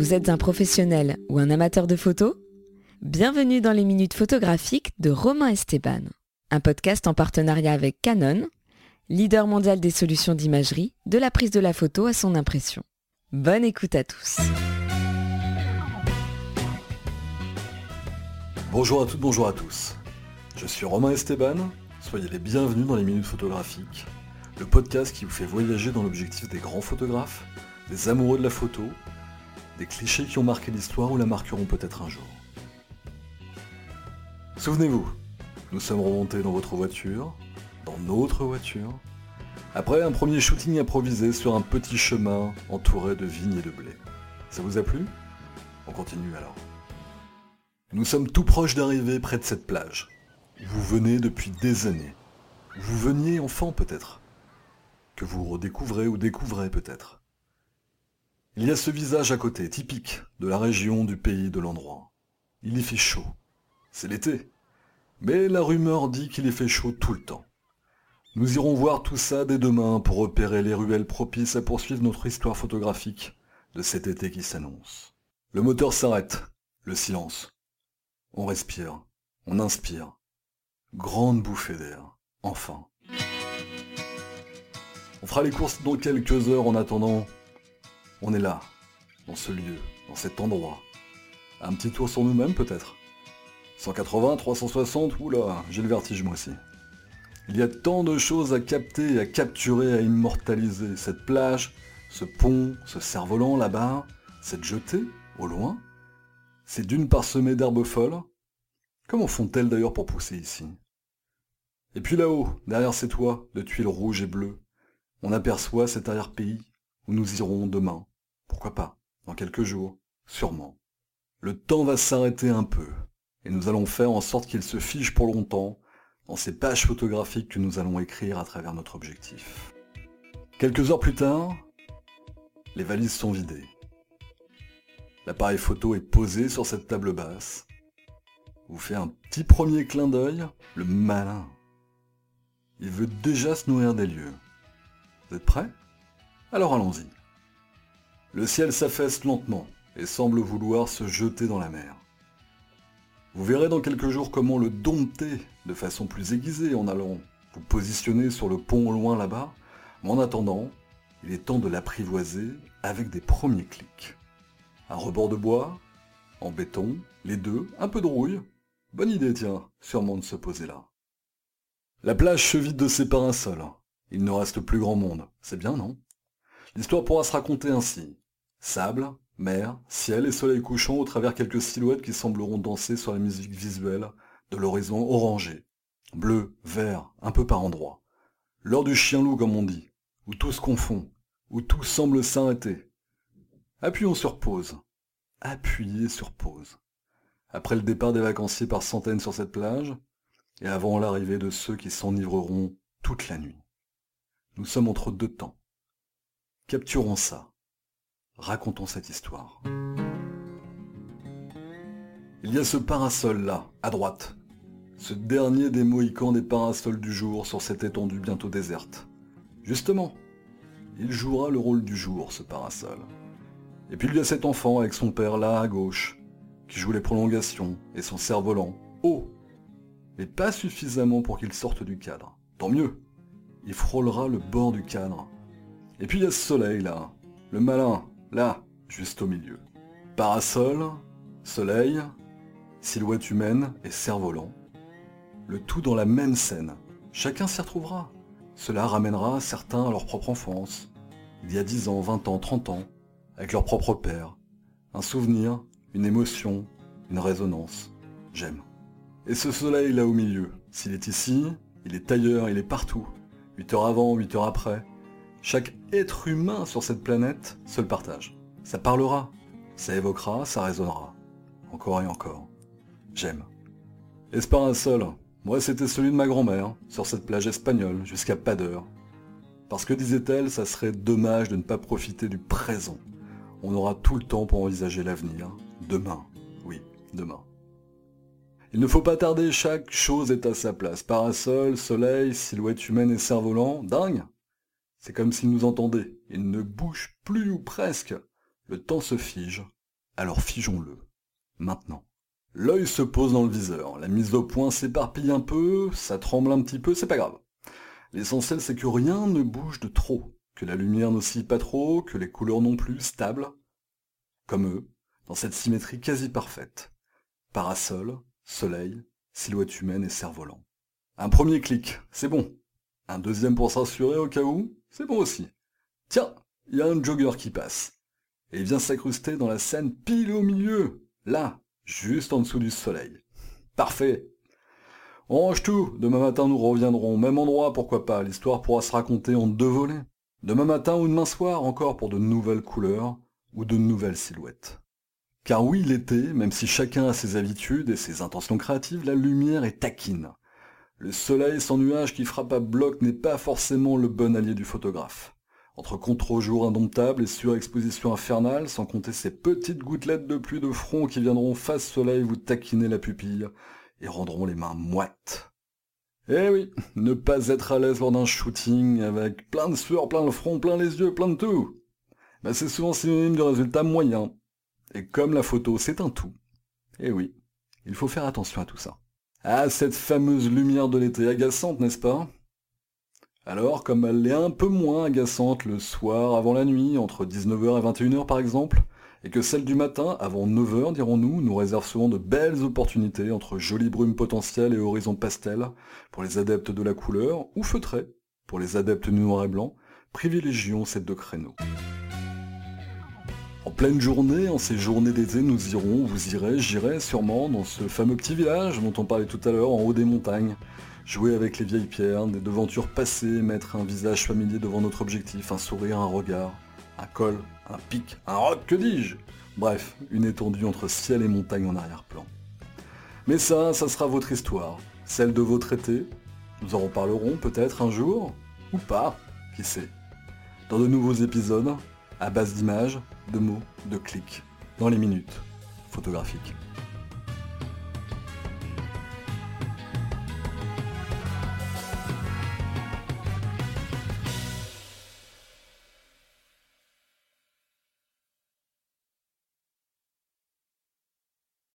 Vous êtes un professionnel ou un amateur de photos Bienvenue dans les minutes photographiques de Romain Esteban, un podcast en partenariat avec Canon, leader mondial des solutions d'imagerie, de la prise de la photo à son impression. Bonne écoute à tous. Bonjour à toutes, bonjour à tous. Je suis Romain Esteban, soyez les bienvenus dans les minutes photographiques, le podcast qui vous fait voyager dans l'objectif des grands photographes, des amoureux de la photo, des clichés qui ont marqué l'histoire ou la marqueront peut-être un jour. Souvenez-vous, nous sommes remontés dans votre voiture, dans notre voiture, après un premier shooting improvisé sur un petit chemin entouré de vignes et de blé. Ça vous a plu? On continue alors. Nous sommes tout proches d'arriver près de cette plage. Vous venez depuis des années. Vous veniez enfant peut-être. Que vous redécouvrez ou découvrez peut-être. Il y a ce visage à côté, typique de la région, du pays, de l'endroit. Il y fait chaud. C'est l'été. Mais la rumeur dit qu'il y fait chaud tout le temps. Nous irons voir tout ça dès demain pour repérer les ruelles propices à poursuivre notre histoire photographique de cet été qui s'annonce. Le moteur s'arrête. Le silence. On respire, on inspire. Grande bouffée d'air, enfin. On fera les courses dans quelques heures en attendant. On est là, dans ce lieu, dans cet endroit. Un petit tour sur nous-mêmes peut-être 180, 360, oula, j'ai le vertige moi aussi. Il y a tant de choses à capter, à capturer, à immortaliser. Cette plage, ce pont, ce cerf-volant là-bas, cette jetée, au loin, ces dunes parsemées d'herbes folles. Comment font-elles d'ailleurs pour pousser ici? Et puis là-haut, derrière ces toits de tuiles rouges et bleues, on aperçoit cet arrière-pays où nous irons demain. Pourquoi pas Dans quelques jours, sûrement. Le temps va s'arrêter un peu, et nous allons faire en sorte qu'il se fige pour longtemps dans ces pages photographiques que nous allons écrire à travers notre objectif. Quelques heures plus tard, les valises sont vidées. L'appareil photo est posé sur cette table basse. Vous fait un petit premier clin d'œil, le malin. Il veut déjà se nourrir des lieux. Vous êtes prêts? Alors allons-y. Le ciel s'affaisse lentement et semble vouloir se jeter dans la mer. Vous verrez dans quelques jours comment le dompter de façon plus aiguisée en allant vous positionner sur le pont loin là-bas, mais en attendant, il est temps de l'apprivoiser avec des premiers clics. Un rebord de bois, en béton, les deux, un peu de rouille. Bonne idée, tiens, sûrement de se poser là. La plage se vide de ses parasols. Il ne reste plus grand monde. C'est bien, non? L'histoire pourra se raconter ainsi. Sable, mer, ciel et soleil couchant au travers quelques silhouettes qui sembleront danser sur la musique visuelle de l'horizon orangé, bleu, vert, un peu par endroits. L'heure du chien-loup, comme on dit, où tout se confond, où tout semble s'arrêter, Appuyons sur pause. Appuyez sur pause. Après le départ des vacanciers par centaines sur cette plage, et avant l'arrivée de ceux qui s'enivreront toute la nuit. Nous sommes entre deux temps. Capturons ça. Racontons cette histoire. Il y a ce parasol là, à droite. Ce dernier des mohicans des parasols du jour sur cette étendue bientôt déserte. Justement, il jouera le rôle du jour, ce parasol. Et puis il y a cet enfant avec son père là à gauche, qui joue les prolongations et son cerf-volant haut, mais pas suffisamment pour qu'il sorte du cadre. Tant mieux, il frôlera le bord du cadre. Et puis il y a ce soleil là, le malin, là, juste au milieu. Parasol, soleil, silhouette humaine et cerf-volant. Le tout dans la même scène. Chacun s'y retrouvera. Cela ramènera certains à leur propre enfance. Il y a 10 ans, 20 ans, 30 ans, avec leur propre père. Un souvenir, une émotion, une résonance. J'aime. Et ce soleil là au milieu, s'il est ici, il est ailleurs, il est partout. 8 heures avant, 8 heures après. Chaque être humain sur cette planète se le partage. Ça parlera, ça évoquera, ça résonnera. Encore et encore. J'aime. Et ce parasol, moi c'était celui de ma grand-mère, sur cette plage espagnole, jusqu'à pas d'heure. Parce que disait-elle, ça serait dommage de ne pas profiter du présent on aura tout le temps pour envisager l'avenir. Demain. Oui, demain. Il ne faut pas tarder, chaque chose est à sa place. Parasol, soleil, silhouette humaine et cerf-volant, dingue C'est comme s'il nous entendait. Il ne bouge plus ou presque. Le temps se fige. Alors figeons-le. Maintenant. L'œil se pose dans le viseur, la mise au point s'éparpille un peu, ça tremble un petit peu, c'est pas grave. L'essentiel c'est que rien ne bouge de trop, que la lumière n'oscille pas trop, que les couleurs non plus, stables. Comme eux, dans cette symétrie quasi parfaite. Parasol, soleil, silhouette humaine et cerf-volant. Un premier clic, c'est bon. Un deuxième pour s'assurer au cas où, c'est bon aussi. Tiens, il y a un jogger qui passe. Et il vient s'incruster dans la scène pile au milieu, là, juste en dessous du soleil. Parfait. On range tout, demain matin nous reviendrons, même endroit pourquoi pas, l'histoire pourra se raconter en deux volets. Demain matin ou demain soir encore pour de nouvelles couleurs ou de nouvelles silhouettes. Car oui, l'été, même si chacun a ses habitudes et ses intentions créatives, la lumière est taquine. Le soleil sans nuages qui frappe à bloc n'est pas forcément le bon allié du photographe. Entre contre-jour indomptable et surexposition infernale, sans compter ces petites gouttelettes de pluie de front qui viendront face soleil vous taquiner la pupille et rendront les mains moites. Eh oui, ne pas être à l'aise lors d'un shooting avec plein de sueur, plein le front, plein les yeux, plein de tout. Ben c'est souvent synonyme de résultat moyen, et comme la photo, c'est un tout. Eh oui, il faut faire attention à tout ça. Ah, cette fameuse lumière de l'été agaçante, n'est-ce pas? Alors, comme elle est un peu moins agaçante le soir avant la nuit, entre 19h et 21h par exemple, et que celle du matin, avant 9h dirons-nous, nous réserve souvent de belles opportunités entre jolies brumes potentielles et horizons pastel, pour les adeptes de la couleur, ou feutrés, pour les adeptes du noir et blanc, privilégions ces deux créneaux. En pleine journée, en ces journées d'été, nous irons, vous irez, j'irai sûrement dans ce fameux petit village dont on parlait tout à l'heure, en haut des montagnes. Jouer avec les vieilles pierres, des devantures passées, mettre un visage familier devant notre objectif, un sourire, un regard, un col, un pic, un roc, que dis-je? Bref, une étendue entre ciel et montagne en arrière-plan. Mais ça, ça sera votre histoire, celle de votre été. Nous en reparlerons peut-être un jour, ou pas, qui sait. Dans de nouveaux épisodes, à base d'images, de mots, de clics, dans les minutes photographiques.